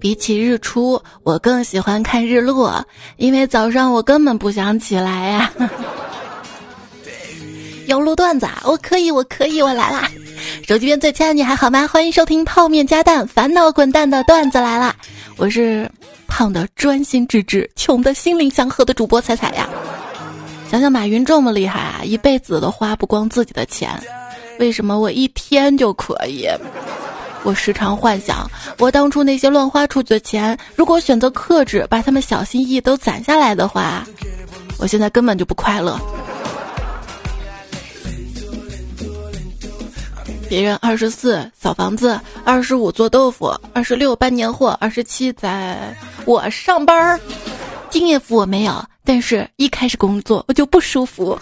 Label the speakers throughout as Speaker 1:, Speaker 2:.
Speaker 1: 比起日出，我更喜欢看日落，因为早上我根本不想起来呀。要录段子啊，我可以，我可以，我来啦！手机边最亲爱的你还好吗？欢迎收听泡面加蛋，烦恼滚蛋的段子来啦！我是胖的专心致志、穷的心灵祥和的主播彩彩呀。想想马云这么厉害啊，一辈子都花不光自己的钱，为什么我一天就可以？我时常幻想，我当初那些乱花出去的钱，如果选择克制，把他们小心翼翼都攒下来的话，我现在根本就不快乐。别人二十四小房子，二十五做豆腐，二十六办年货，二十七在我上班儿，敬业福我没有，但是一开始工作我就不舒服。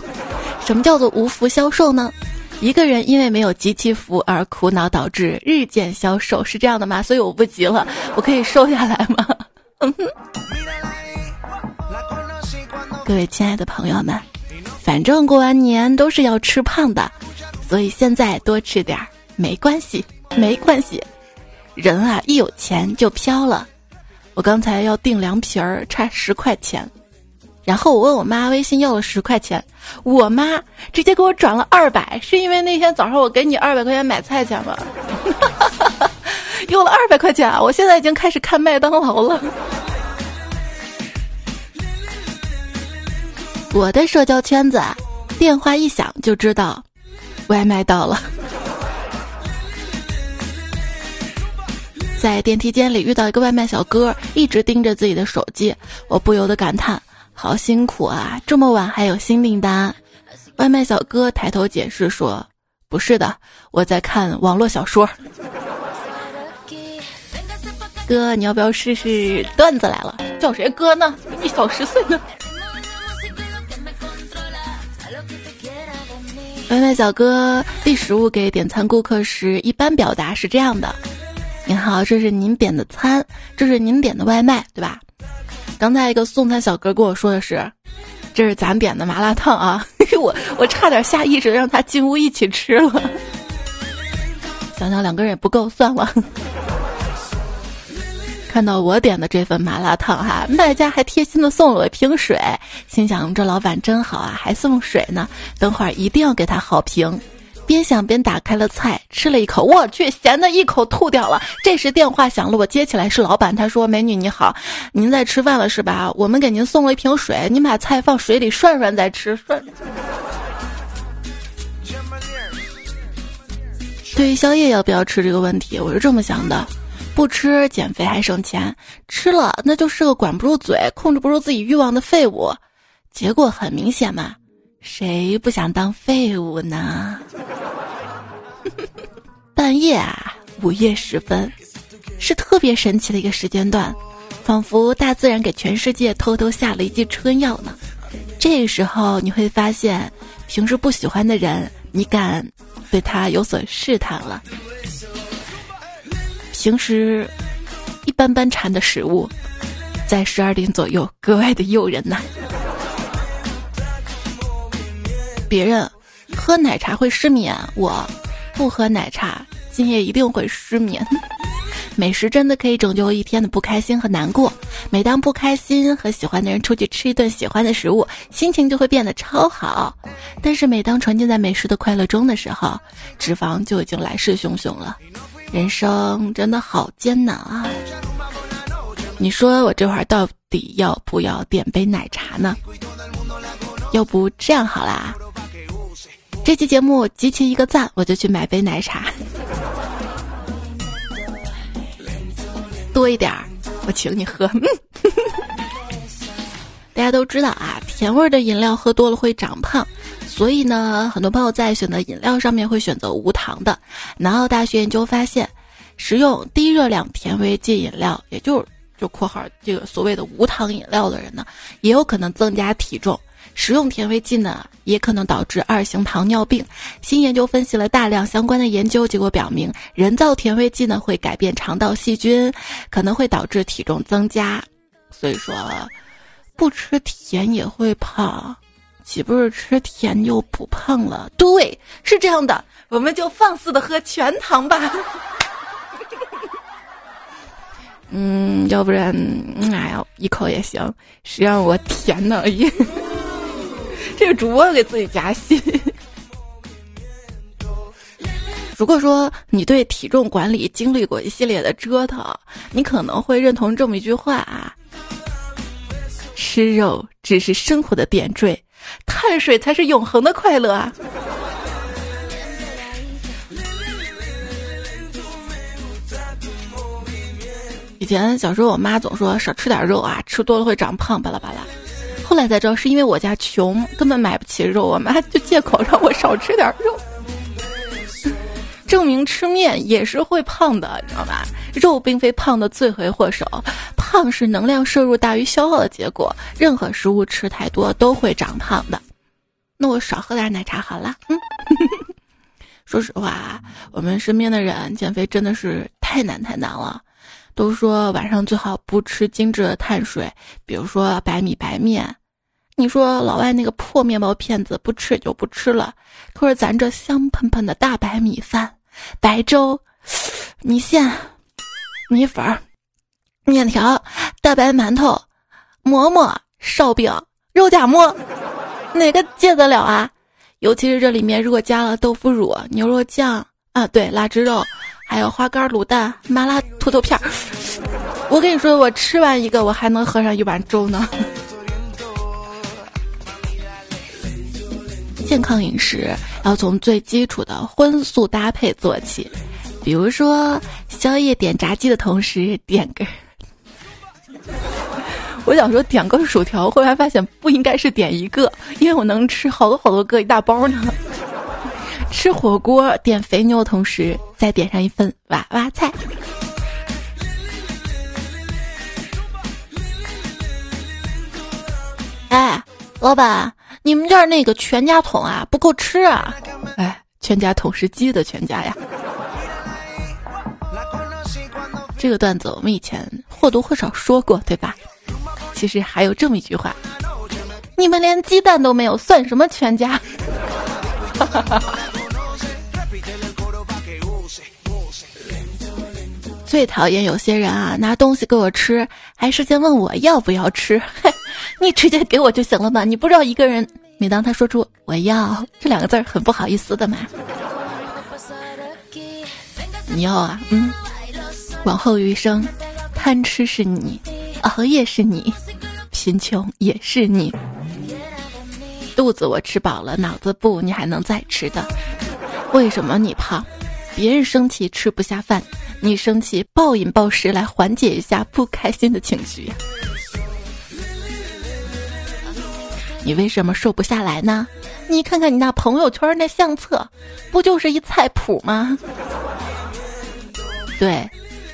Speaker 1: 什么叫做无福消受呢？一个人因为没有集齐福而苦恼，导致日渐消瘦，是这样的吗？所以我不急了，我可以瘦下来吗？各位亲爱的朋友们，反正过完年都是要吃胖的，所以现在多吃点儿没关系，没关系。人啊，一有钱就飘了。我刚才要订凉皮儿，差十块钱。然后我问我妈微信要了十块钱，我妈直接给我转了二百，是因为那天早上我给你二百块钱买菜钱吗？用了二百块钱啊！我现在已经开始看麦当劳了。我的社交圈子，电话一响就知道外卖到了。在电梯间里遇到一个外卖小哥，一直盯着自己的手机，我不由得感叹。好辛苦啊！这么晚还有新订单。外卖小哥抬头解释说：“不是的，我在看网络小说。”哥，你要不要试试段子来了？叫谁哥呢？比你小十岁呢。外卖小哥递食物给点餐顾客时，一般表达是这样的：“您好，这是您点的餐，这是您点的外卖，对吧？”刚才一个送餐小哥跟我说的是：“这是咱点的麻辣烫啊！” 我我差点下意识让他进屋一起吃了。想想两个人也不够，算了。看到我点的这份麻辣烫哈，卖家还贴心的送了我一瓶水，心想这老板真好啊，还送水呢，等会儿一定要给他好评。边想边打开了菜，吃了一口，我去，咸的一口吐掉了。这时电话响了，我接起来是老板，他说：“美女你好，您在吃饭了是吧？我们给您送了一瓶水，您把菜放水里涮涮再吃。”涮。对于宵夜要不要吃这个问题，我是这么想的：不吃减肥还省钱，吃了那就是个管不住嘴、控制不住自己欲望的废物。结果很明显嘛。谁不想当废物呢？半夜啊，午夜时分，是特别神奇的一个时间段，仿佛大自然给全世界偷偷下了一剂春药呢。这个时候你会发现，平时不喜欢的人，你敢对他有所试探了；平时一般般馋的食物，在十二点左右格外的诱人呐。别人喝奶茶会失眠，我不喝奶茶，今夜一定会失眠。美食真的可以拯救一天的不开心和难过。每当不开心和喜欢的人出去吃一顿喜欢的食物，心情就会变得超好。但是每当沉浸在美食的快乐中的时候，脂肪就已经来势汹汹了。人生真的好艰难啊！你说我这会儿到底要不要点杯奶茶呢？要不这样好啦。这期节目集齐一个赞，我就去买杯奶茶，多一点儿，我请你喝。大家都知道啊，甜味的饮料喝多了会长胖，所以呢，很多朋友在选择饮料上面会选择无糖的。南澳大学研究发现，食用低热量甜味剂饮料，也就是就括号这个所谓的无糖饮料的人呢，也有可能增加体重。食用甜味剂呢，也可能导致二型糖尿病。新研究分析了大量相关的研究结果，表明人造甜味剂呢会改变肠道细菌，可能会导致体重增加。所以说，不吃甜也会胖，岂不是吃甜就不胖了？对，是这样的，我们就放肆的喝全糖吧。嗯，要不然，哎呀，一口也行。谁让我甜呢？这个主播给自己加戏。如果说你对体重管理经历过一系列的折腾，你可能会认同这么一句话啊：吃肉只是生活的点缀，碳水才是永恒的快乐啊。以前小时候，我妈总说少吃点肉啊，吃多了会长胖，巴拉巴拉。后来才知道是因为我家穷，根本买不起肉，我妈就借口让我少吃点肉。证明吃面也是会胖的，你知道吧？肉并非胖的罪魁祸首，胖是能量摄入大于消耗的结果。任何食物吃太多都会长胖的。那我少喝点奶茶好了。嗯，说实话，我们身边的人减肥真的是太难太难了。都说晚上最好不吃精致的碳水，比如说白米白面。你说老外那个破面包片子不吃就不吃了，可是咱这香喷喷的大白米饭、白粥、米线、米粉、面条、大白馒头、馍馍、烧饼、肉夹馍，哪个戒得了啊？尤其是这里面如果加了豆腐乳、牛肉酱啊，对，腊汁肉。还有花干卤蛋、麻辣土豆片儿，我跟你说，我吃完一个，我还能喝上一碗粥呢。健康饮食要从最基础的荤素搭配做起，比如说宵夜点炸鸡的同时点个，我想说点个薯条，后来发现不应该是点一个，因为我能吃好多好多个一大包呢。吃火锅点肥牛，同时再点上一份娃娃菜。哎，老板，你们这儿那个全家桶啊不够吃啊！哎，全家桶是鸡的全家呀。这个段子我们以前或多或少说过，对吧？其实还有这么一句话：你们连鸡蛋都没有，算什么全家？哈哈哈最讨厌有些人啊，拿东西给我吃，还事先问我要不要吃。你直接给我就行了嘛，你不知道一个人每当他说出“我要”这两个字儿，很不好意思的嘛。你要啊，嗯，往后余生，贪吃是你，熬夜是你，贫穷也是你。肚子我吃饱了，脑子不，你还能再吃的。为什么你胖？别人生气吃不下饭。你生气，暴饮暴食来缓解一下不开心的情绪。你为什么瘦不下来呢？你看看你那朋友圈那相册，不就是一菜谱吗？对，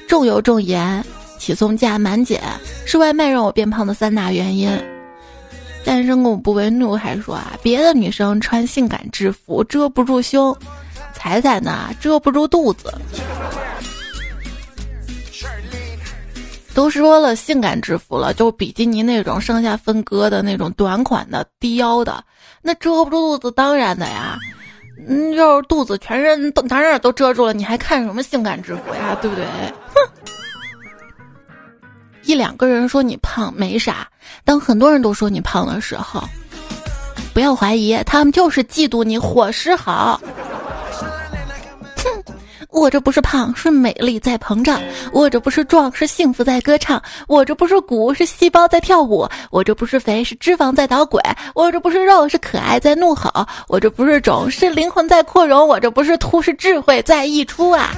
Speaker 1: 重油重盐、起松价满减是外卖让我变胖的三大原因。单身狗不为怒，还说啊，别的女生穿性感制服遮不住胸，踩踩呢遮不住肚子。都说了性感制服了，就比基尼那种上下分割的那种短款的低腰的，那遮不住肚子，当然的呀。嗯，要是肚子全身都哪哪都遮住了，你还看什么性感制服呀？对不对？哼！一两个人说你胖没啥，当很多人都说你胖的时候，不要怀疑，他们就是嫉妒你伙食好。我这不是胖，是美丽在膨胀；我这不是壮，是幸福在歌唱；我这不是骨，是细胞在跳舞；我这不是肥，是脂肪在捣鬼；我这不是肉，是可爱在怒吼；我这不是肿，是灵魂在扩容；我这不是秃，是智慧在溢出啊！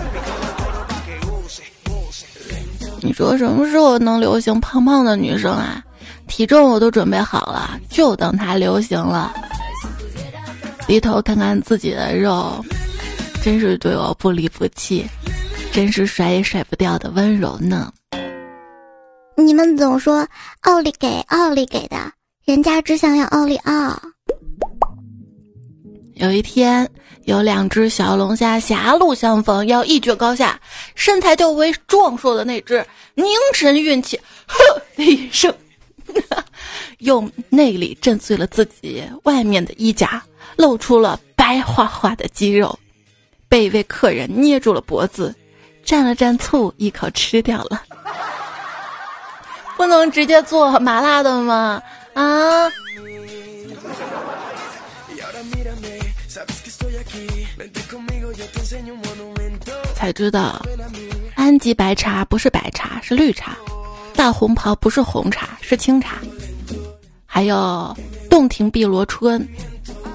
Speaker 1: 你说什么时候能流行胖胖的女生啊？体重我都准备好了，就等它流行了。低头看看自己的肉。真是对我不离不弃，真是甩也甩不掉的温柔呢。
Speaker 2: 你们总说奥利给奥利给的，人家只想要奥利奥。
Speaker 1: 有一天，有两只小龙虾狭路相逢，要一决高下，身材较为壮硕的那只凝神运气，呵的一声，用内力震碎了自己外面的衣甲，露出了白花花的肌肉，被一位客人捏住了脖子，蘸了蘸醋，一口吃掉了。不能直接做麻辣的吗？啊！才知道，安吉白茶不是白茶，是绿茶；大红袍不是红茶，是清茶。还有，洞庭碧螺春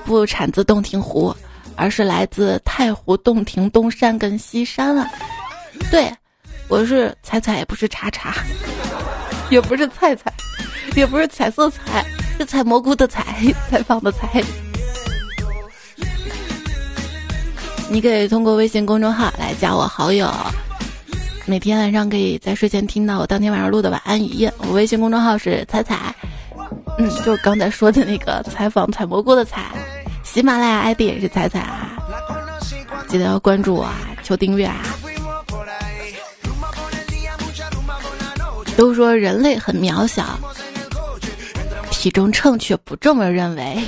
Speaker 1: 不产自洞庭湖，而是来自太湖洞庭东山跟西山啊。对，我是彩彩，也不是茶茶。也不是菜菜，也不是彩色彩，是采蘑菇的采，采访的采。你可以通过微信公众号来加我好友，每天晚上可以在睡前听到我当天晚上录的晚安语音。我微信公众号是彩彩，嗯，就刚才说的那个采访采蘑菇的采。喜马拉雅 ID 也是彩彩啊，记得要关注我啊，求订阅啊。都说人类很渺小，体重秤却不这么认为。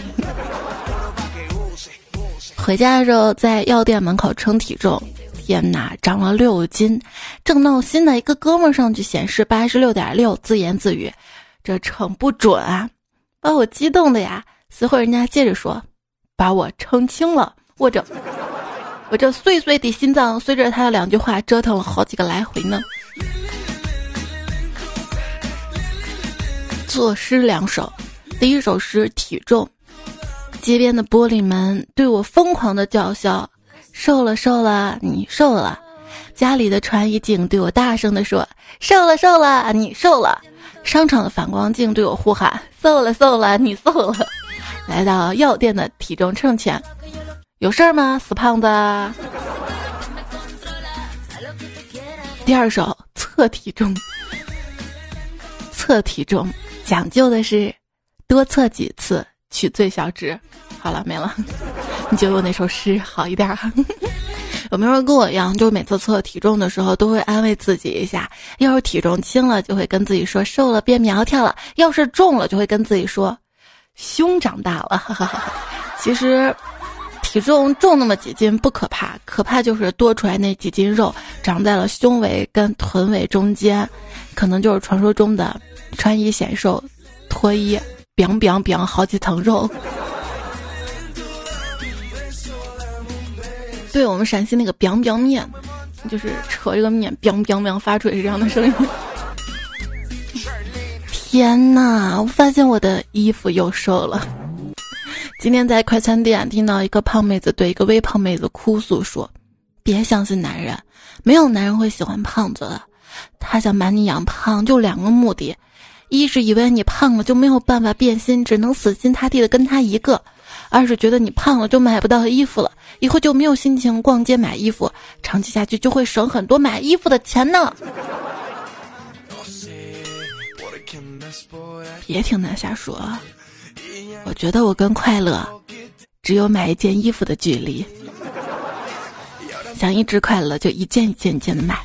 Speaker 1: 回家的时候在药店门口称体重，天哪，长了六斤！正闹心的一个哥们上去显示八十六点六，自言自语：“这称不准啊！”把我激动的呀！随后人家接着说：“把我撑轻了。”我这我这碎碎的心脏随着他的两句话折腾了好几个来回呢。作诗两首，第一首诗体重。街边的玻璃门对我疯狂的叫嚣：“瘦了，瘦了，你瘦了。”家里的穿衣镜对我大声的说：“瘦了，瘦了，你瘦了。”商场的反光镜对我呼喊：“瘦了，瘦了，你瘦了。”来到药店的体重秤前，有事儿吗，死胖子？第二首测体重，测体重。讲究的是多测几次取最小值。好了，没了。你觉得我那首诗好一点？有没有人跟我一样，就每次测体重的时候都会安慰自己一下：要是体重轻了，就会跟自己说瘦了变苗条了；要是重了，就会跟自己说胸长大了。其实体重重那么几斤不可怕，可怕就是多出来那几斤肉长在了胸围跟臀围中间，可能就是传说中的。穿衣显瘦，脱衣，biang biang biang，好几层肉。对我们陕西那个 biang biang 面，就是扯这个面 biang biang biang 发出是这样的声音。天呐！我发现我的衣服又瘦了。今天在快餐店听到一个胖妹子对一个微胖妹子哭诉说：“别相信男人，没有男人会喜欢胖子的。他想把你养胖，就两个目的。”一是以为你胖了就没有办法变心，只能死心塌地的跟他一个；二是觉得你胖了就买不到衣服了，以后就没有心情逛街买衣服，长期下去就会省很多买衣服的钱呢。别听他瞎说，我觉得我跟快乐只有买一件衣服的距离。想一直快乐，就一件一件一件的买。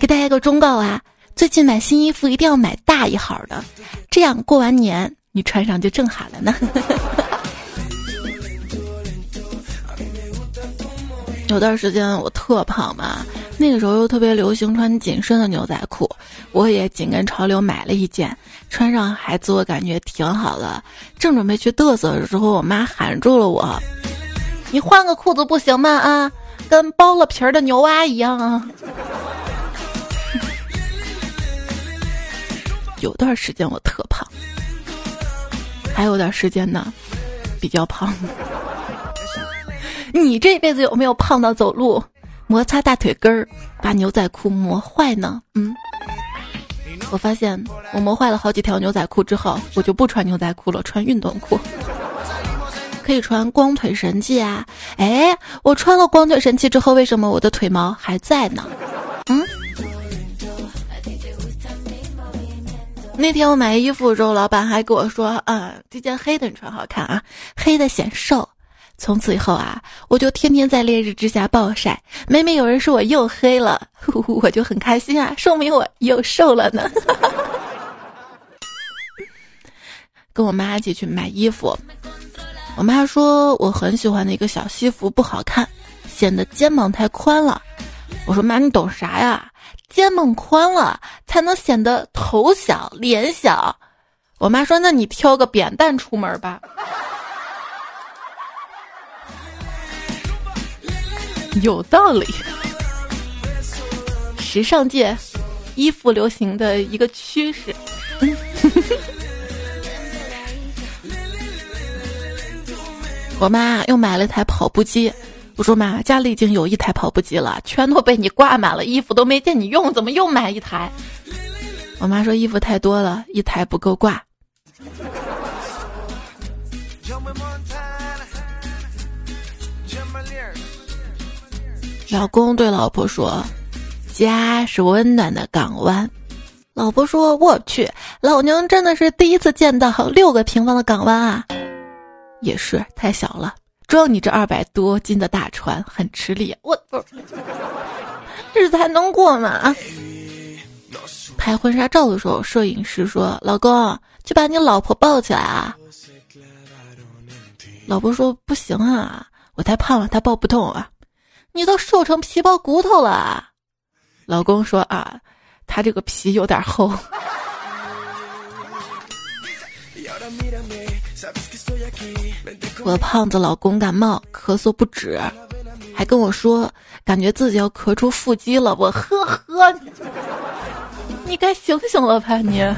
Speaker 1: 给大家一个忠告啊！最近买新衣服一定要买大一号的，这样过完年你穿上就正好了呢。有段时间我特胖嘛，那个时候又特别流行穿紧身的牛仔裤，我也紧跟潮流买了一件，穿上还自我感觉挺好的。正准备去嘚瑟的时候，我妈喊住了我：“你换个裤子不行吗？啊，跟剥了皮儿的牛蛙一样啊！”有段时间我特胖，还有段时间呢，比较胖。你这辈子有没有胖到走路摩擦大腿根儿，把牛仔裤磨坏呢？嗯，我发现我磨坏了好几条牛仔裤之后，我就不穿牛仔裤了，穿运动裤。可以穿光腿神器啊！哎，我穿了光腿神器之后，为什么我的腿毛还在呢？嗯。那天我买衣服的时候，老板还跟我说：“啊，这件黑的你穿好看啊，黑的显瘦。”从此以后啊，我就天天在烈日之下暴晒。每每有人说我又黑了，我就很开心啊，说明我又瘦了呢。跟我妈一起去买衣服。我妈说我很喜欢的一个小西服不好看，显得肩膀太宽了。我说妈，你懂啥呀？肩膀宽了才能显得头小脸小。我妈说那你挑个扁担出门吧。有道理。时尚界衣服流行的一个趋势。我妈又买了台跑步机，我说妈，家里已经有一台跑步机了，全都被你挂满了，衣服都没见你用，怎么又买一台？我妈说衣服太多了，一台不够挂。老公对老婆说：“家是温暖的港湾。”老婆说：“我去，老娘真的是第一次见到六个平方的港湾啊！”也是太小了，装你这二百多斤的大船很吃力。我不，日子还能过吗？拍婚纱照的时候，摄影师说：“老公，去把你老婆抱起来啊！”老婆说：“不行啊，我太胖了，她抱不动啊。”你都瘦成皮包骨头了，老公说啊，他这个皮有点厚。我胖子老公感冒咳嗽不止，还跟我说感觉自己要咳出腹肌了。我呵呵，你该醒醒了吧你。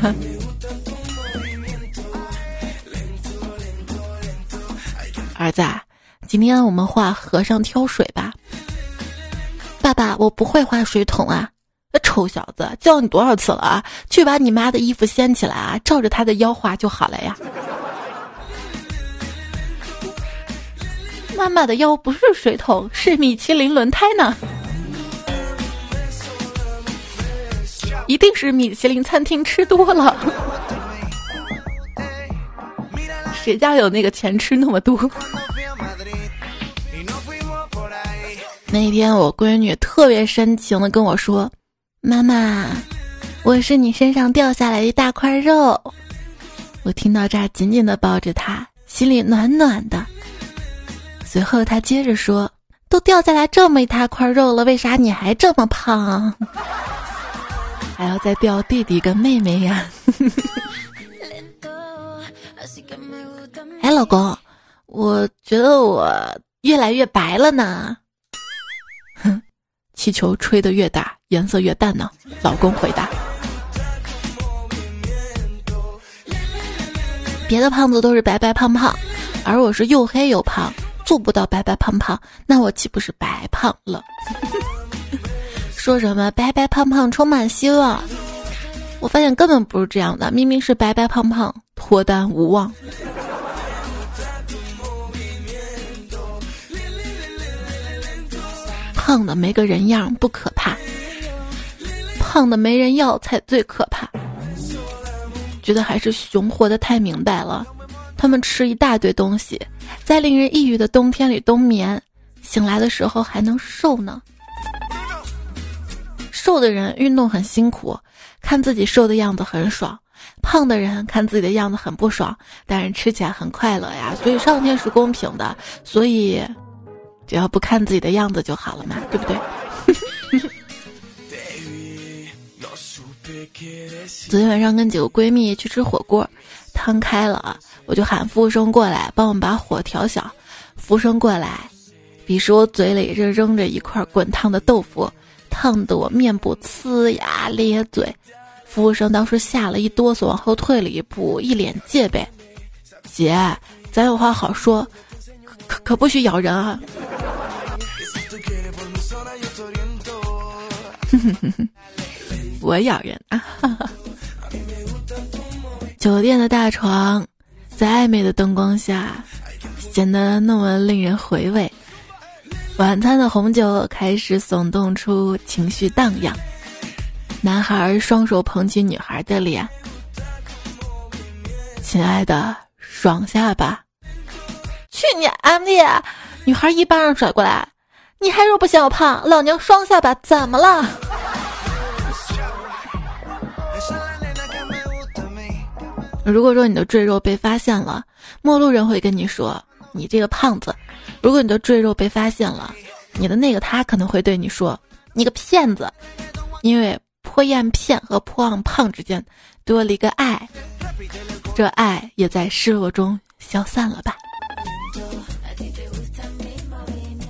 Speaker 1: 儿子，今天我们画和尚挑水。爸爸，我不会画水桶啊！那臭小子，叫你多少次了啊？去把你妈的衣服掀起来啊，照着她的腰画就好了呀。妈妈的腰不是水桶，是米其林轮胎呢。一定是米其林餐厅吃多了。谁家有那个钱吃那么多？那天我闺女特别深情的跟我说：“妈妈，我是你身上掉下来一大块肉。”我听到这儿，紧紧的抱着她，心里暖暖的。随后她接着说：“都掉下来这么一大块肉了，为啥你还这么胖？还要再掉弟弟跟妹妹呀？”哎，老公，我觉得我越来越白了呢。气球吹得越大，颜色越淡呢。老公回答：“别的胖子都是白白胖胖，而我是又黑又胖，做不到白白胖胖，那我岂不是白胖了？” 说什么白白胖胖充满希望？我发现根本不是这样的，明明是白白胖胖脱单无望。胖的没个人样不可怕，胖的没人要才最可怕。觉得还是熊活得太明白了，他们吃一大堆东西，在令人抑郁的冬天里冬眠，醒来的时候还能瘦呢。瘦的人运动很辛苦，看自己瘦的样子很爽；胖的人看自己的样子很不爽，但是吃起来很快乐呀。所以上天是公平的，所以。只要不看自己的样子就好了嘛，对不对？昨天晚上跟几个闺蜜去吃火锅，汤开了啊，我就喊服务生过来帮我们把火调小。服务生过来，彼时我嘴里正扔着一块滚烫的豆腐，烫得我面部呲牙咧嘴。服务生当时吓了一哆嗦，往后退了一步，一脸戒备。姐，咱有话好说。可可不许咬人啊！我咬人啊！酒店的大床，在暧昧的灯光下，显得那么令人回味。晚餐的红酒开始耸动出情绪荡漾，男孩双手捧起女孩的脸，亲爱的，爽下吧。去你 M D！女孩一巴掌甩过来，你还说不嫌我胖？老娘双下巴怎么了？如果说你的赘肉被发现了，陌路人会跟你说：“你这个胖子。”如果你的赘肉被发现了，你的那个他可能会对你说：“你个骗子。”因为破艳骗和破旺胖之间多了一个爱，这爱也在失落中消散了吧。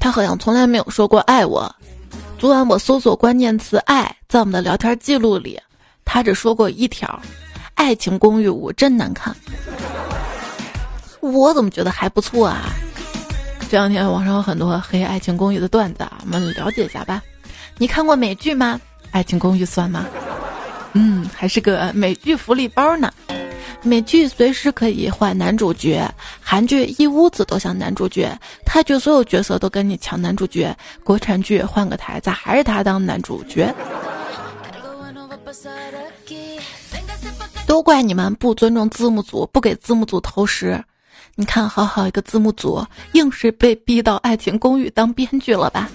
Speaker 1: 他好像从来没有说过爱我。昨晚我搜索关键词“爱”在我们的聊天记录里，他只说过一条。爱情公寓五真难看，我怎么觉得还不错啊？这两天网上有很多黑爱情公寓的段子啊，我们了解一下吧。你看过美剧吗？爱情公寓算吗？嗯，还是个美剧福利包呢。美剧随时可以换男主角，韩剧一屋子都像男主角，泰剧所有角色都跟你抢男主角，国产剧换个台咋还是他当男主角？都怪你们不尊重字幕组，不给字幕组投食。你看，好好一个字幕组，硬是被逼到《爱情公寓》当编剧了吧？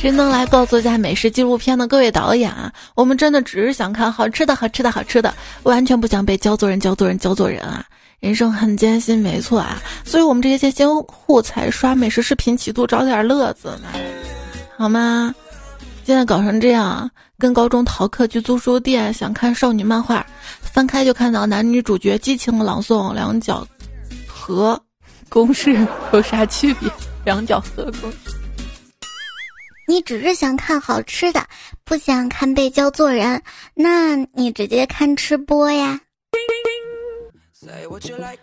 Speaker 1: 谁能来告诉一下美食纪录片的各位导演啊？我们真的只是想看好吃的、好吃的、好吃的，完全不想被教做人、教做人、教做人啊！人生很艰辛，没错啊，所以我们这些艰辛户才刷美食视频，企图找点乐子呢，好吗？现在搞成这样。跟高中逃课去租书店，想看少女漫画，翻开就看到男女主角激情朗诵两角和公式有啥区别？两角和公，
Speaker 2: 你只是想看好吃的，不想看被教做人，那你直接看吃播呀。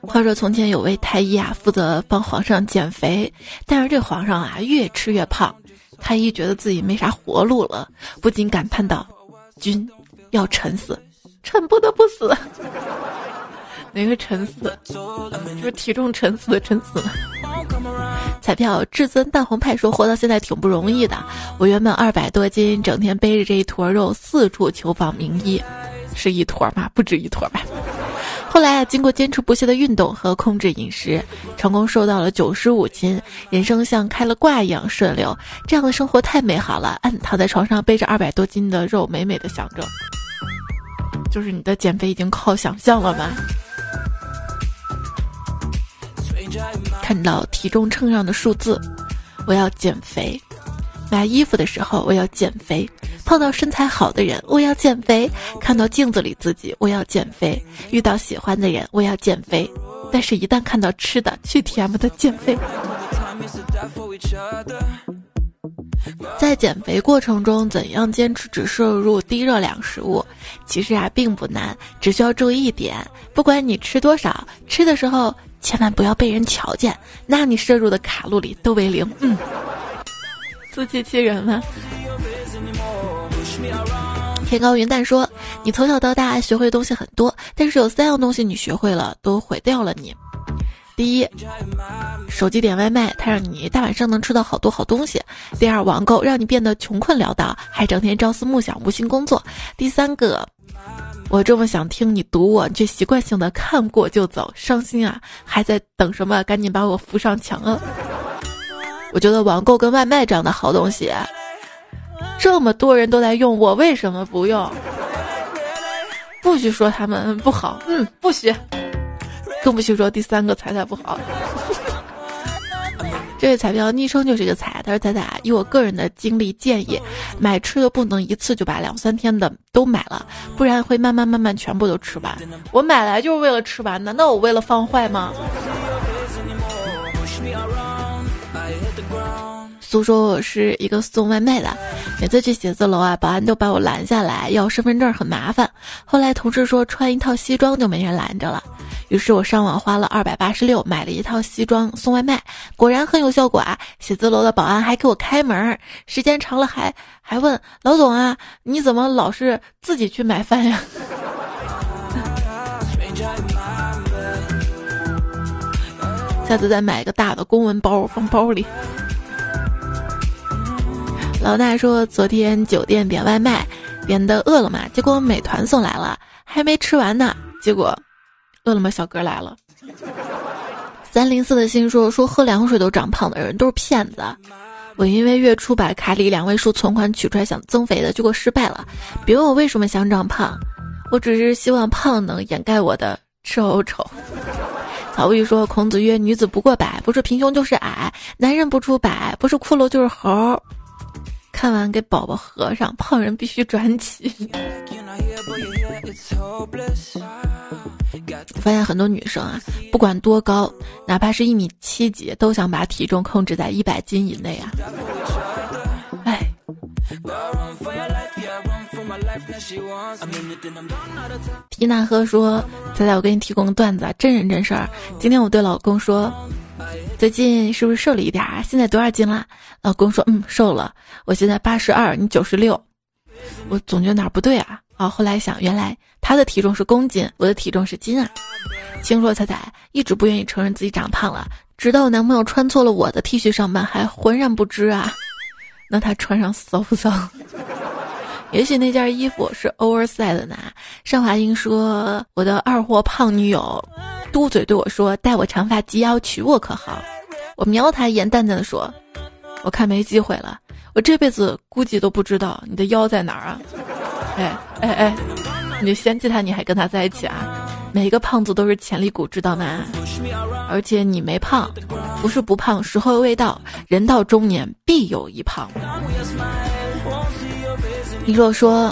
Speaker 1: 话说从前有位太医啊，负责帮皇上减肥，但是这皇上啊越吃越胖。太医觉得自己没啥活路了，不禁感叹道：“君要臣死，臣不得不死。哪个臣死？就是体重沉死的臣死。彩票至尊蛋红派说：“活到现在挺不容易的。我原本二百多斤，整天背着这一坨肉四处求访名医，是一坨吗？不止一坨吧。”后来啊，经过坚持不懈的运动和控制饮食，成功瘦到了九十五斤，人生像开了挂一样顺溜。这样的生活太美好了。嗯，躺在床上背着二百多斤的肉，美美的想着，就是你的减肥已经靠想象了吧？看到体重秤上的数字，我要减肥。买衣服的时候，我要减肥。碰到身材好的人，我要减肥；看到镜子里自己，我要减肥；遇到喜欢的人，我要减肥。但是，一旦看到吃的，去 TM 的减肥。在减肥过程中，怎样坚持只摄入低热量食物？其实啊，并不难，只需要注意一点：不管你吃多少，吃的时候千万不要被人瞧见，那你摄入的卡路里都为零。嗯，自欺欺人吗？天高云淡说：“你从小到大学会的东西很多，但是有三样东西你学会了都毁掉了你。第一，手机点外卖，它让你大晚上能吃到好多好东西；第二，网购让你变得穷困潦倒，还整天朝思暮想无心工作；第三个，我这么想听你读我，却习惯性的看过就走，伤心啊！还在等什么？赶紧把我扶上墙啊！我觉得网购跟外卖这样的好东西。”这么多人都在用，我为什么不用？不许说他们不好，嗯，不许，更不许说第三个彩彩不好。这位彩票昵称就是一个彩，他说彩彩，以我个人的经历建议，买吃的不能一次就把两三天的都买了，不然会慢慢慢慢全部都吃完。我买来就是为了吃完，难道我为了放坏吗？苏说我是一个送外卖的，每次去写字楼啊，保安都把我拦下来要身份证，很麻烦。后来同事说穿一套西装就没人拦着了，于是我上网花了二百八十六买了一套西装送外卖，果然很有效果啊！写字楼的保安还给我开门，时间长了还还问老总啊，你怎么老是自己去买饭呀？下次再买一个大的公文包放包里。老大说：“昨天酒店点外卖，点的饿了么，结果美团送来了，还没吃完呢。结果，饿了么小哥来了。”三零四的心说：“说喝凉水都长胖的人都是骗子。我因为月初把卡里两位数存款取出来想增肥的，结果失败了。别问我为什么想长胖，我只是希望胖能掩盖我的丑丑。曹玉说：“孔子曰，女子不过百，不是平胸就是矮；男人不出百，不是骷髅就是猴。”看完给宝宝合上，胖人必须转起。我发现很多女生啊，不管多高，哪怕是一米七几，都想把体重控制在一百斤以内啊。哎。皮纳赫说：“仔仔，我给你提供个段子，真人真事儿。今天我对老公说，最近是不是瘦了一点啊？现在多少斤了？老公说：嗯，瘦了。我现在八十二，你九十六。我总觉得哪儿不对啊？啊，后来想，原来他的体重是公斤，我的体重是斤啊。听说彩彩一直不愿意承认自己长胖了，直到我男朋友穿错了我的 T 恤上班，还浑然不知啊。那他穿上骚不骚？” 也许那件衣服是 oversize 的呢。尚华英说：“我的二货胖女友，嘟嘴对我说，待我长发及腰娶我可好？”我瞄他一眼，淡淡的说：“我看没机会了，我这辈子估计都不知道你的腰在哪儿啊！”哎哎哎，你就嫌弃他，你还跟他在一起啊？每一个胖子都是潜力股，知道吗？而且你没胖，不是不胖，时候未到，人到中年必有一胖。你若说，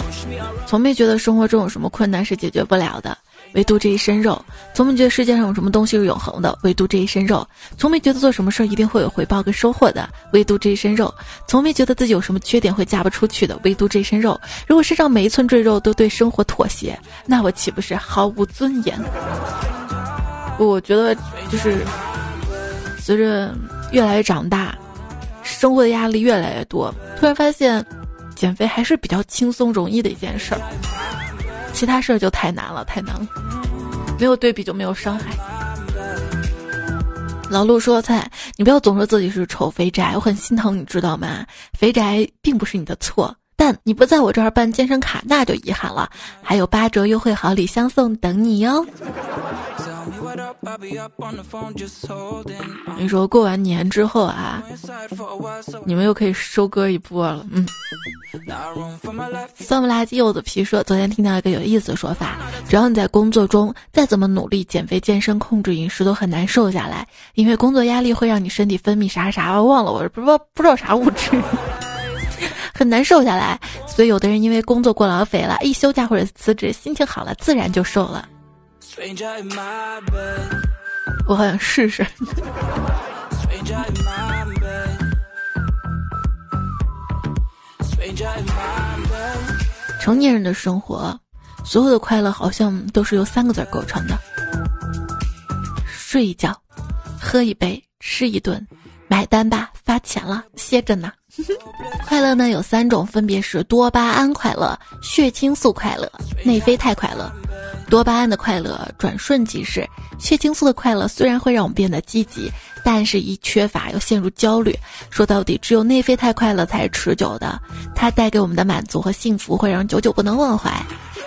Speaker 1: 从没觉得生活中有什么困难是解决不了的，唯独这一身肉；从没觉得世界上有什么东西是永恒的，唯独这一身肉；从没觉得做什么事儿一定会有回报跟收获的，唯独这一身肉；从没觉得自己有什么缺点会嫁不出去的，唯独这一身肉。如果身上每一寸赘肉都对生活妥协，那我岂不是毫无尊严？我觉得，就是随着越来越长大，生活的压力越来越多，突然发现。减肥还是比较轻松容易的一件事儿，其他事儿就太难了，太难了。没有对比就没有伤害。老陆说：“菜，你不要总说自己是丑肥宅，我很心疼，你知道吗？肥宅并不是你的错，但你不在我这儿办健身卡，那就遗憾了。还有八折优惠好礼相送等你哟。”你说过完年之后啊，你们又可以收割一波了。嗯，酸不拉几柚子皮说，昨天听到一个有意思的说法，只要你在工作中再怎么努力减肥、健身、控制饮食，都很难瘦下来，因为工作压力会让你身体分泌啥啥，忘了，我不不不知道啥物质，很难瘦下来。所以有的人因为工作过劳肥了，一休假或者辞职，心情好了，自然就瘦了。我好想试试。成年人的生活，所有的快乐好像都是由三个字构成的：睡一觉，喝一杯，吃一顿，买单吧，发钱了，歇着呢。快乐呢有三种，分别是多巴胺快乐、血清素快乐、内啡肽快乐。多巴胺的快乐转瞬即逝，血清素的快乐虽然会让我们变得积极，但是一缺乏又陷入焦虑。说到底，只有内啡肽快乐才是持久的，它带给我们的满足和幸福会让久久不能忘怀。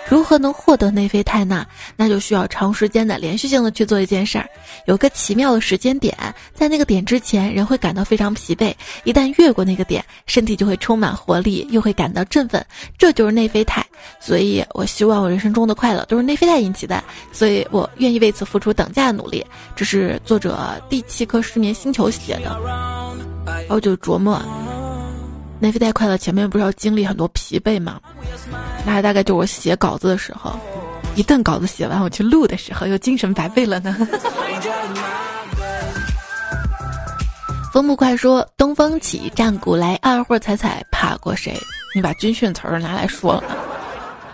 Speaker 1: 如何能获得内啡肽呢？那就需要长时间的连续性的去做一件事儿，有个奇妙的时间点，在那个点之前，人会感到非常疲惫；一旦越过那个点，身体就会充满活力，又会感到振奋。这就是内啡肽。所以我希望我人生中的快乐都是内啡肽引起的，所以我愿意为此付出等价的努力。这是作者第七颗失眠星球写的，然后就琢磨。内啡肽快乐前面不是要经历很多疲惫吗？那大概就我写稿子的时候，一旦稿子写完，我去录的时候又精神百倍了呢。风不快说：“东风起，战鼓来，二货彩彩怕过谁？”你把军训词儿拿来说了。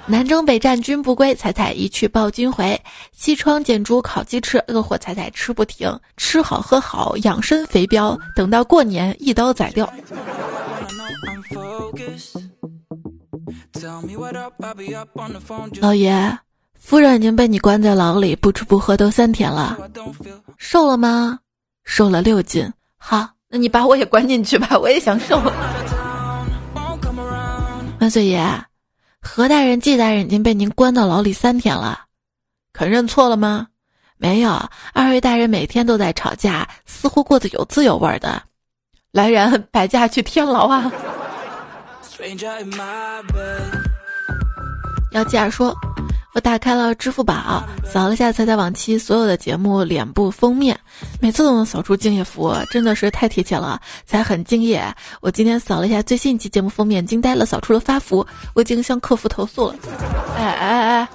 Speaker 1: 南征北战军不归，彩彩一去报君回。西窗捡猪烤鸡翅，饿火彩彩吃不停，吃好喝好养身肥膘，等到过年一刀宰掉。老爷，夫人已经被你关在牢里，不吃不喝都三天了，瘦了吗？瘦了六斤。好，那你把我也关进去吧，我也想瘦。万岁爷，何大人、季大人已经被您关到牢里三天了，肯认错了吗？没有，二位大人每天都在吵架，似乎过得有滋有味的。来人，摆架去天牢啊！要这样说，我打开了支付宝，扫了下彩彩往期所有的节目脸部封面，每次都能扫出敬业福，真的是太贴切了，才很敬业。我今天扫了一下最新一期节目封面，惊呆了，扫出了发福，我已经向客服投诉了。哎哎哎！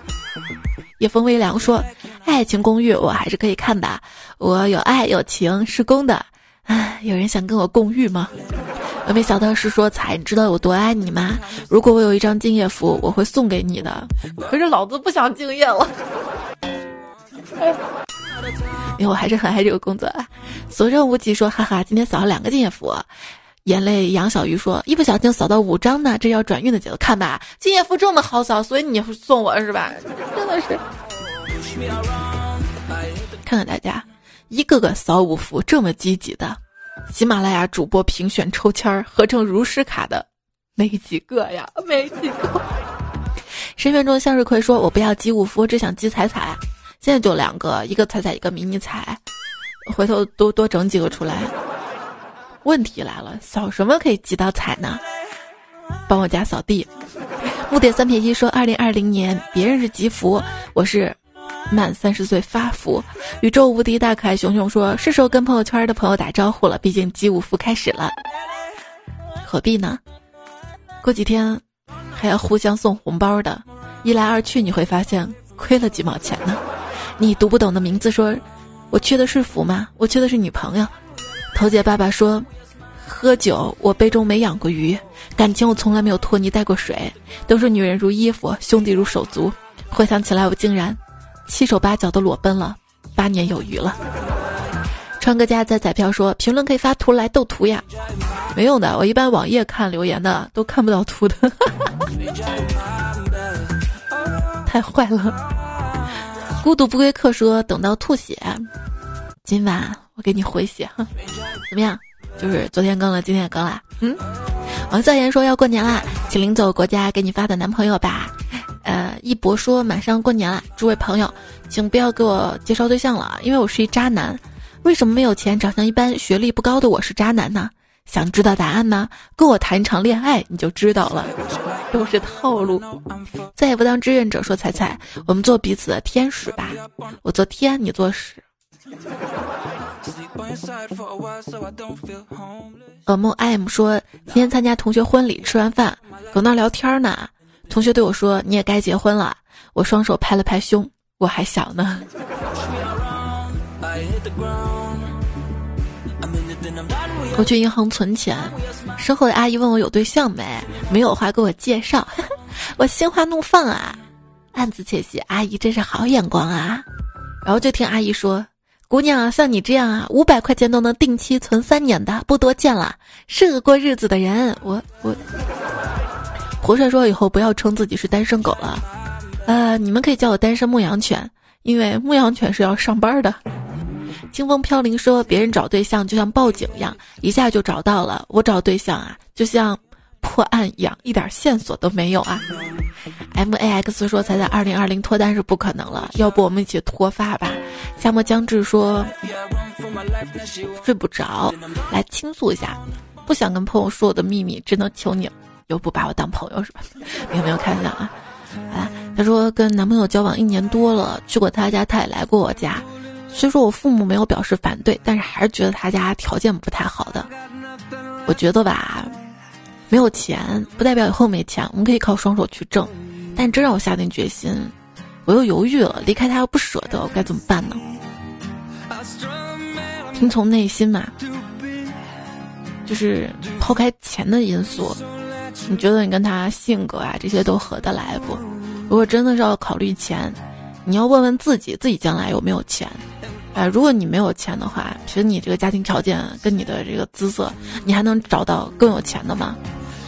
Speaker 1: 夜风微凉说：“爱情公寓我还是可以看的，我有爱有情是公的。唉，有人想跟我共浴吗？”我没想到是说彩，你知道我多爱你吗？如果我有一张敬业福，我会送给你的。可是老子不想敬业了，因为我还是很爱这个工作啊。所剩无极说：“哈哈，今天扫了两个敬业福。”眼泪杨小鱼说：“一不小心扫到五张呢，这要转运的节奏，看吧，敬业福这么好扫，所以你送我是吧？真的是，看看大家一个个扫五福这么积极的。”喜马拉雅主播评选抽签儿合成如诗卡的，没几个呀，没几个。十分钟向日葵说：“我不要集五福，只想集彩彩。”现在就两个，一个彩彩，一个迷你彩，回头多多整几个出来。问题来了，扫什么可以集到彩呢？帮我家扫地。木蝶三撇一说：“二零二零年别人是集福，我是。”满三十岁发福，宇宙无敌大可爱熊熊说：“是时候跟朋友圈的朋友打招呼了，毕竟集五福开始了，何必呢？过几天还要互相送红包的，一来二去你会发现亏了几毛钱呢。”你读不懂的名字说：“我缺的是福吗？我缺的是女朋友。”头姐爸爸说：“喝酒我杯中没养过鱼，感情我从来没有拖泥带过水，都是女人如衣服，兄弟如手足。回想起来，我竟然……”七手八脚的裸奔了，八年有余了。川哥家在彩票说评论可以发图来斗图呀，没用的，我一般网页看留言的都看不到图的，太坏了。孤独不归客说等到吐血，今晚我给你回血，怎么样？就是昨天更了，今天也更了。嗯，王笑言说要过年啦，请领走国家给你发的男朋友吧。呃，一博说马上过年了，诸位朋友，请不要给我介绍对象了，因为我是一渣男。为什么没有钱、长相一般、学历不高的我是渣男呢？想知道答案吗？跟我谈一场恋爱你就知道了，都是套路。再也不当志愿者说彩彩，我们做彼此的天使吧，我做天，你做屎。噩梦 M 说今天参加同学婚礼，吃完饭搁那聊天呢。同学对我说：“你也该结婚了。”我双手拍了拍胸，我还小呢。我去银行存钱，身后的阿姨问我有对象没，没有话给我介绍，我心花怒放啊，暗自窃喜，阿姨真是好眼光啊。然后就听阿姨说：“姑娘像你这样啊，五百块钱都能定期存三年的不多见了，是个过日子的人。”我我。胡帅说：“以后不要称自己是单身狗了，呃，你们可以叫我单身牧羊犬，因为牧羊犬是要上班的。”清风飘零说：“别人找对象就像报警一样，一下就找到了；我找对象啊，就像破案一样，一点线索都没有啊。”M A X 说：“才在二零二零脱单是不可能了，要不我们一起脱发吧？”夏末将至说：“睡不着，来倾诉一下，不想跟朋友说我的秘密，只能求你了。”又不把我当朋友是吧？有没有看下啊？啊，他说跟男朋友交往一年多了，去过他家，他也来过我家。虽说我父母没有表示反对，但是还是觉得他家条件不太好的。我觉得吧，没有钱不代表以后没钱，我们可以靠双手去挣。但真让我下定决心，我又犹豫了，离开他又不舍得，我该怎么办呢？听从内心嘛，就是抛开钱的因素。你觉得你跟他性格啊这些都合得来不？如果真的是要考虑钱，你要问问自己，自己将来有没有钱？哎，如果你没有钱的话，凭你这个家庭条件跟你的这个姿色，你还能找到更有钱的吗？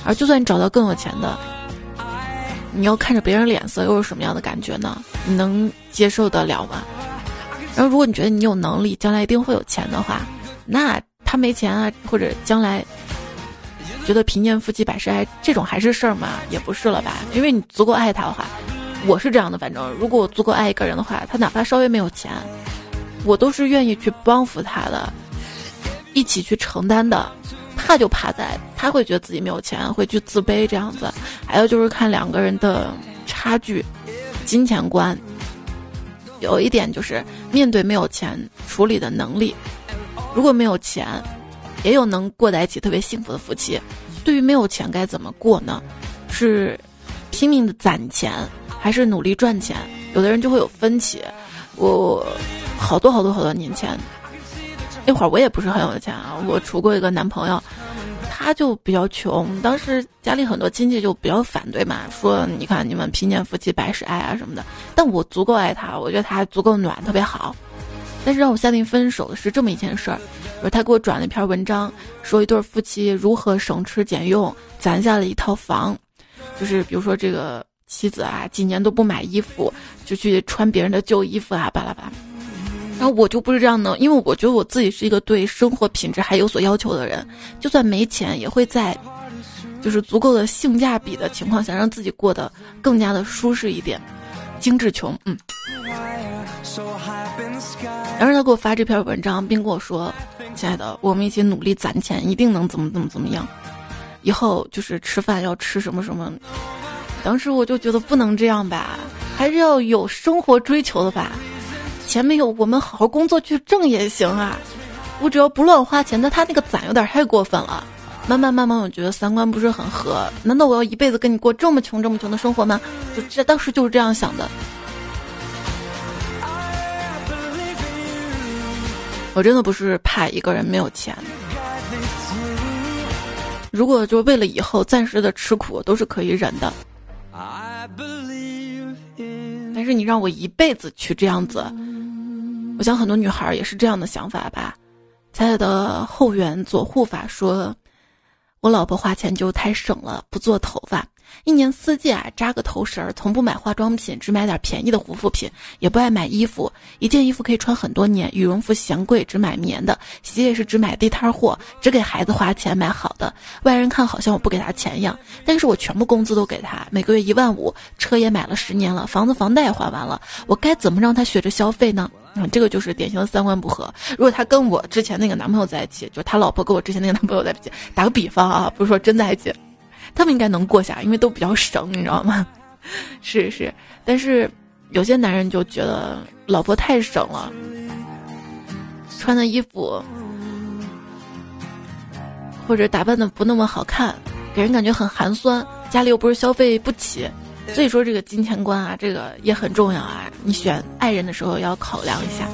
Speaker 1: 而就算你找到更有钱的，你要看着别人脸色，又是什么样的感觉呢？你能接受得了吗？然后，如果你觉得你有能力，将来一定会有钱的话，那他没钱啊，或者将来。觉得贫贱夫妻百事哀，这种还是事儿吗？也不是了吧。因为你足够爱他的话，我是这样的。反正如果我足够爱一个人的话，他哪怕稍微没有钱，我都是愿意去帮扶他的，一起去承担的。怕就怕在他会觉得自己没有钱，会去自卑这样子。还有就是看两个人的差距，金钱观。有一点就是面对没有钱处理的能力，如果没有钱，也有能过在一起特别幸福的夫妻。对于没有钱该怎么过呢？是拼命的攒钱，还是努力赚钱？有的人就会有分歧。我好多好多好多年前，那会儿我也不是很有钱啊，我处过一个男朋友。他就比较穷，当时家里很多亲戚就比较反对嘛，说你看你们贫贱夫妻百事哀啊什么的。但我足够爱他，我觉得他还足够暖，特别好。但是让我下定分手的是这么一件事儿，就是他给我转了一篇文章，说一对夫妻如何省吃俭用攒下了一套房，就是比如说这个妻子啊，几年都不买衣服，就去穿别人的旧衣服啊，巴拉巴拉。然后我就不是这样的，因为我觉得我自己是一个对生活品质还有所要求的人，就算没钱，也会在，就是足够的性价比的情况下，让自己过得更加的舒适一点。精致穷，嗯。然后他给我发这篇文章，并跟我说：“亲爱的，我们一起努力攒钱，一定能怎么怎么怎么样。以后就是吃饭要吃什么什么。”当时我就觉得不能这样吧，还是要有生活追求的吧。钱没有，我们好好工作去挣也行啊。我只要不乱花钱，那他那个攒有点太过分了。慢慢慢慢，我觉得三观不是很合。难道我要一辈子跟你过这么穷这么穷的生活吗？就这当时就是这样想的。我真的不是怕一个人没有钱。如果就为了以后暂时的吃苦，都是可以忍的。但是你让我一辈子去这样子。我想很多女孩也是这样的想法吧。彩彩的后援左护法说：“我老婆花钱就太省了，不做头发。”一年四季啊，扎个头绳儿，从不买化妆品，只买点便宜的护肤品，也不爱买衣服。一件衣服可以穿很多年，羽绒服嫌贵，只买棉的。鞋也是只买地摊货，只给孩子花钱买好的。外人看好像我不给他钱一样，但是我全部工资都给他，每个月一万五，车也买了十年了，房子房贷也还完了。我该怎么让他学着消费呢？嗯，这个就是典型的三观不合。如果他跟我之前那个男朋友在一起，就他老婆跟我之前那个男朋友在一起，打个比方啊，不是说真在一起。他们应该能过下，因为都比较省，你知道吗？是是，但是有些男人就觉得老婆太省了，穿的衣服或者打扮的不那么好看，给人感觉很寒酸，家里又不是消费不起，所以说这个金钱观啊，这个也很重要啊。你选爱人的时候要考量一下。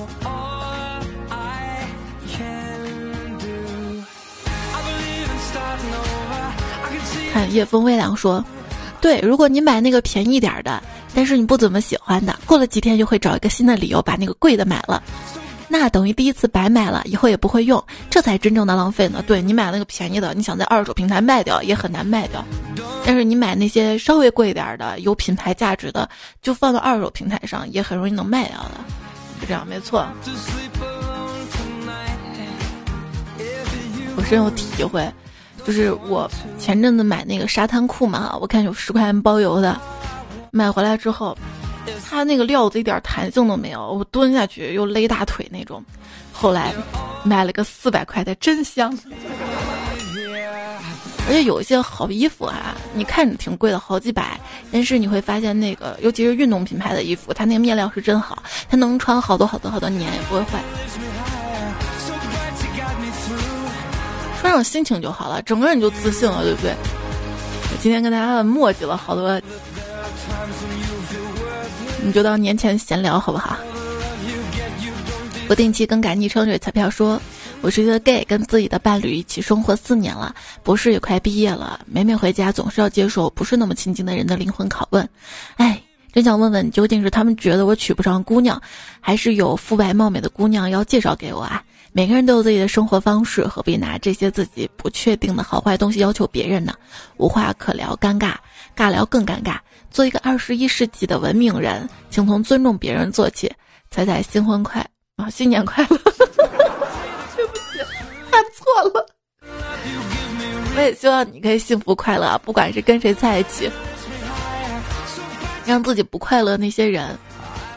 Speaker 1: 看夜风微凉说：“对，如果你买那个便宜点的，但是你不怎么喜欢的，过了几天就会找一个新的理由把那个贵的买了，那等于第一次白买了，以后也不会用，这才真正的浪费呢。对你买那个便宜的，你想在二手平台卖掉也很难卖掉，但是你买那些稍微贵一点的、有品牌价值的，就放到二手平台上也很容易能卖掉的，是这样没错。我深有体会。”就是我前阵子买那个沙滩裤嘛，我看有十块钱包邮的，买回来之后，它那个料子一点弹性都没有，我蹲下去又勒大腿那种。后来买了个四百块的，真香。而且有一些好衣服啊，你看着挺贵的，好几百，但是你会发现那个，尤其是运动品牌的衣服，它那个面料是真好，它能穿好多好多好多年也不会坏。穿上心情就好了，整个人就自信了，对不对？今天跟大家墨迹了好多，你就当年前闲聊好不好？不定期更改昵称这位彩票说：“我是一个 gay，跟自己的伴侣一起生活四年了，博士也快毕业了，每每回家总是要接受不是那么亲近的人的灵魂拷问。哎，真想问问，究竟是他们觉得我娶不上姑娘，还是有肤白貌美的姑娘要介绍给我啊？”每个人都有自己的生活方式，何必拿这些自己不确定的好坏东西要求别人呢？无话可聊，尴尬，尬聊更尴尬。做一个二十一世纪的文明人，请从尊重别人做起。彩彩新婚快啊，新年快乐！对不起，看错了。我也希望你可以幸福快乐，不管是跟谁在一起，让自己不快乐那些人，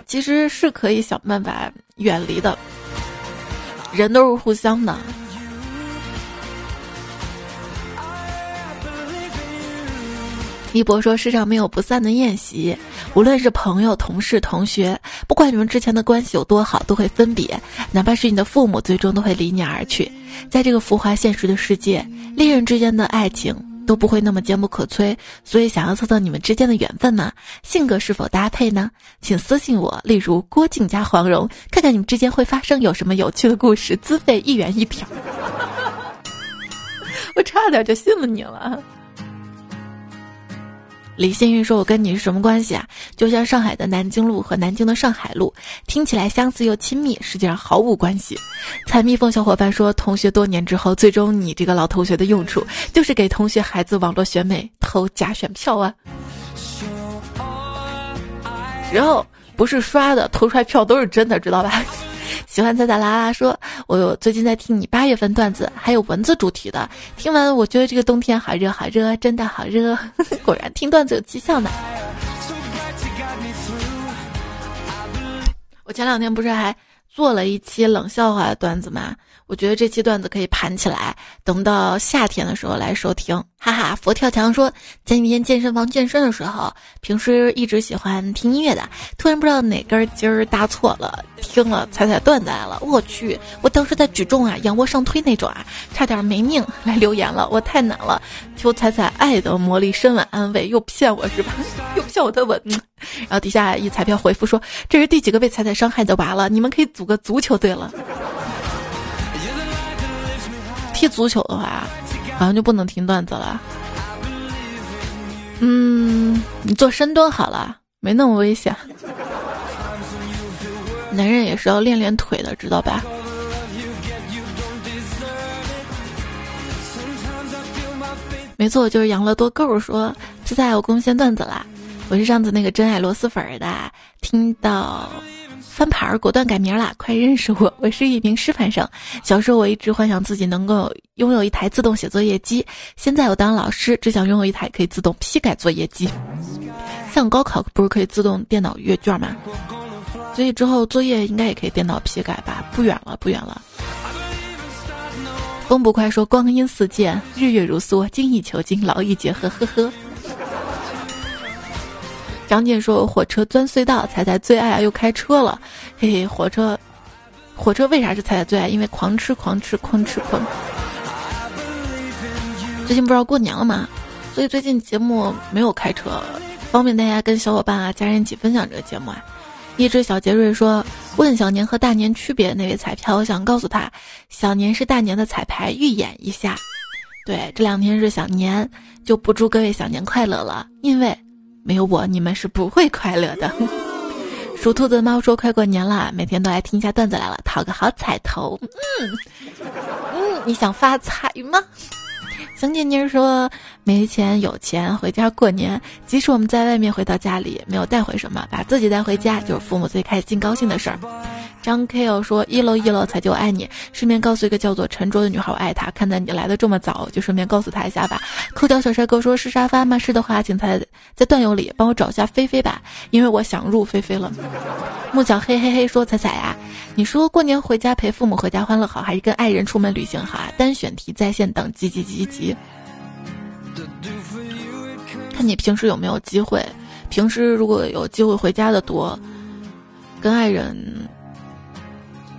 Speaker 1: 其实是可以想办法远离的。人都是互相的。一博说：“世上没有不散的宴席，无论是朋友、同事、同学，不管你们之前的关系有多好，都会分别。哪怕是你的父母，最终都会离你而去。在这个浮华现实的世界，恋人之间的爱情都不会那么坚不可摧。所以，想要测测你们之间的缘分吗？性格是否搭配呢？请私信我，例如郭靖加黄蓉，看看你们之间会发生有什么有趣的故事。资费一元一条。我差点就信了你了。”李幸运说：“我跟你是什么关系啊？就像上海的南京路和南京的上海路，听起来相似又亲密，实际上毫无关系。”采蜜蜂小伙伴说：“同学多年之后，最终你这个老同学的用处就是给同学孩子网络选美投假选票啊！然后不是刷的，投出来票都是真的，知道吧？”喜欢在咋啦啦说：“我最近在听你八月份段子，还有文字主题的。听完我觉得这个冬天好热好热，真的好热。果然听段子有奇效呢。我前两天不是还做了一期冷笑话的段子吗？”我觉得这期段子可以盘起来，等到夏天的时候来收听。哈哈，佛跳墙说，前几天健身房健身的时候，平时一直喜欢听音乐的，突然不知道哪根筋儿搭错了，听了彩彩段子了。我去，我当时在举重啊，仰卧上推那种啊，差点没命。来留言了，我太难了，求彩彩爱的魔力深吻安慰，又骗我是吧？又骗我的吻。然后底下一彩票回复说，这是第几个被彩彩伤害的娃了？你们可以组个足球队了。踢足球的话，好像就不能听段子了。嗯，你做深蹲好了，没那么危险。男人也是要练练腿的，知道吧？没错，就是养乐多够说，现在我贡献段子啦。我是上次那个真爱螺蛳粉的，听到。翻牌儿，果断改名啦！快认识我，我是一名师范生。小时候我一直幻想自己能够拥有一台自动写作业机，现在我当老师，只想拥有一台可以自动批改作业机。像高考不是可以自动电脑阅卷吗？所以之后作业应该也可以电脑批改吧？不远了，不远了。风不快说：光阴似箭，日月如梭，精益求精，劳逸结合，呵呵。张健说：“火车钻隧道，彩彩最爱啊！又开车了，嘿嘿，火车，火车为啥是彩彩最爱？因为狂吃，狂吃，狂吃，狂。最近不知道过年了嘛，所以最近节目没有开车，方便大家跟小伙伴啊、家人一起分享这个节目啊。”一只小杰瑞说：“问小年和大年区别？那位彩票，我想告诉他，小年是大年的彩排，预演一下。对，这两天是小年，就不祝各位小年快乐了，因为。”没有我，你们是不会快乐的。属兔子的猫说：“快过年了，每天都来听一下段子来了，讨个好彩头。”嗯嗯，你想发财吗？曾静妮说：“没钱有钱回家过年，即使我们在外面回到家里没有带回什么，把自己带回家就是父母最开心高兴的事儿。”张 K 哦说一楼一楼才就爱你，顺便告诉一个叫做陈卓的女孩我爱她。看在你来的这么早，就顺便告诉她一下吧。抠掉小帅哥说是沙发吗？是的话，请在在段友里帮我找一下菲菲吧，因为我想入菲菲了。木角嘿嘿嘿说彩彩呀，你说过年回家陪父母阖家欢乐好，还是跟爱人出门旅行好啊？单选题在线等，急急急急。看你平时有没有机会，平时如果有机会回家的多，跟爱人。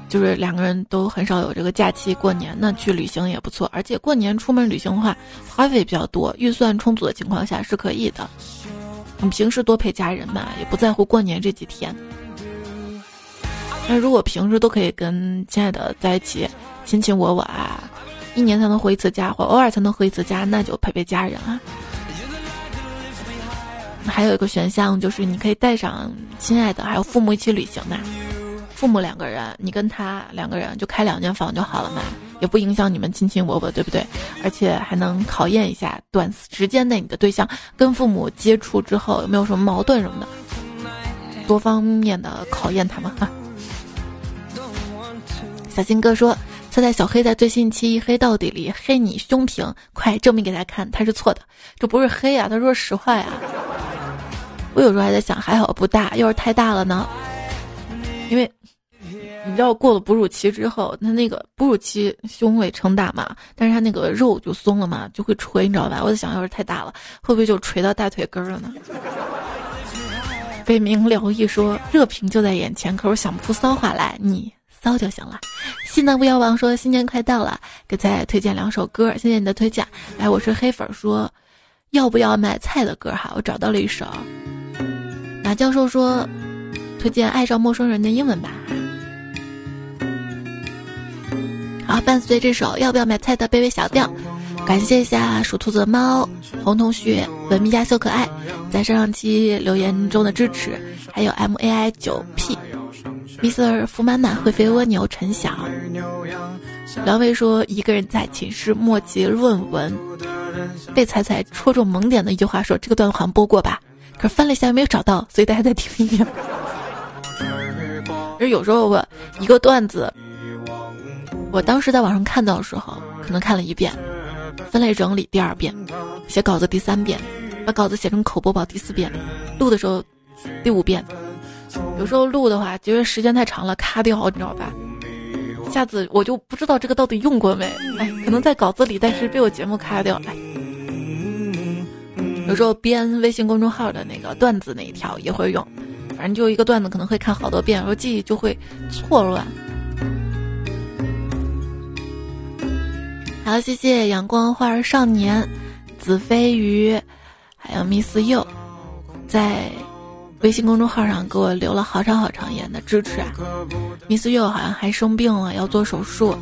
Speaker 1: 就是两个人都很少有这个假期过年，那去旅行也不错。而且过年出门旅行的话，花费比较多，预算充足的情况下是可以的。你平时多陪家人嘛，也不在乎过年这几天。那如果平时都可以跟亲爱的在一起，亲亲我我啊，一年才能回一次家，或偶尔才能回一次家，那就陪陪家人啊。还有一个选项就是你可以带上亲爱的还有父母一起旅行嘛。父母两个人，你跟他两个人就开两间房就好了嘛，也不影响你们亲亲我我，对不对？而且还能考验一下短时间内你的对象跟父母接触之后有没有什么矛盾什么的，多方面的考验他们哈。小新哥说：“猜猜小黑在最新期《黑到底》里黑你胸平，快证明给他看，他是错的，这不是黑呀，他说实话呀。”我有时候还在想，还好不大，要是太大了呢？因为你知道过了哺乳期之后，他那个哺乳期胸会撑大嘛，但是他那个肉就松了嘛，就会垂，你知道吧？我在想，要是太大了，会不会就垂到大腿根了呢？北冥聊一说，热评就在眼前，可是想不出骚话来，你骚就行了。西南不妖王说，新年快到了，给再推荐两首歌，谢谢你的推荐。哎，我是黑粉说，要不要买菜的歌哈？我找到了一首。马教授说，推荐爱上陌生人的英文版。好，伴随这首要不要买菜的卑微小调，感谢一下属兔子的猫、红同学、文秘家秀可爱在上上期留言中的支持，还有 M A I 九 P、Mr 福满满、会飞蜗牛、陈晓。两位说：“一个人在寝室默记论文，被彩彩戳中萌点的一句话说：这个段好像播过吧？可翻了一下没有找到，所以大家再听一遍。而有时候我一个段子。”我当时在网上看到的时候，可能看了一遍，分类整理第二遍，写稿子第三遍，把稿子写成口播报第四遍，录的时候第五遍。有时候录的话，觉得时间太长了，卡掉，你知道吧？下次我就不知道这个到底用过没，哎，可能在稿子里，但是被我节目卡掉了。有时候编微信公众号的那个段子那一条也会用，反正就一个段子可能会看好多遍，然后记忆就会错乱。好，谢谢阳光花儿少年、子飞鱼，还有 Miss You，在微信公众号上给我留了好长好长言的支持啊。Miss You 好像还生病了，要做手术，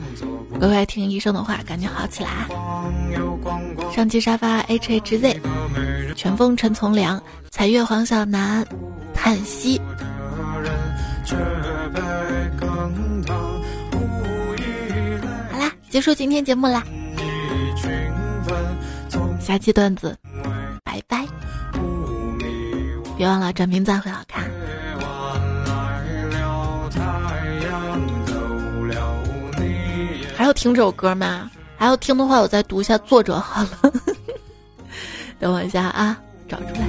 Speaker 1: 乖乖听医生的话，赶紧好起来。上期沙发 H H Z，全风陈从良，彩月黄小楠，叹息。好啦结束今天节目啦，下期段子，别忘了转名赞会好看。还要听这首歌吗？还要听的话，我再读一下作者好了。等我一下啊，找出来。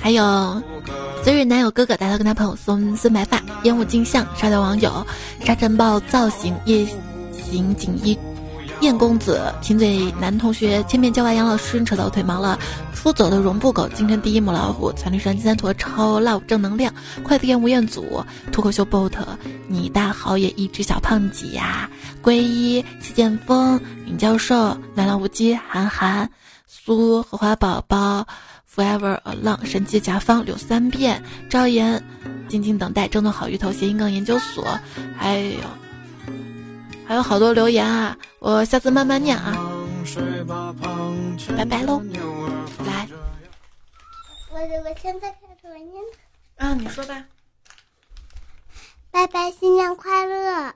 Speaker 1: 还有，昨日男友哥哥带头跟他朋友送孙白发烟雾镜像，沙雕网友沙尘暴造型夜行锦衣燕公子贫嘴男同学千面娇娃杨老师扯到腿毛了，出走的绒布狗京城第一母老虎残绿山金三坨超 love 正能量快递燕吴彦祖脱口秀 bot 你大好也一只小胖几呀归一谢剑锋尹教授奶酪无机韩寒苏荷花宝宝。Forever Alone 神奇甲方柳三变赵岩，静静等待，争斗好鱼头谐音梗研究所，还有还有好多留言啊，我下次慢慢念啊，拜拜喽，来，
Speaker 2: 我我现在开始念。
Speaker 1: 啊，你说吧，
Speaker 2: 拜拜，新年快乐。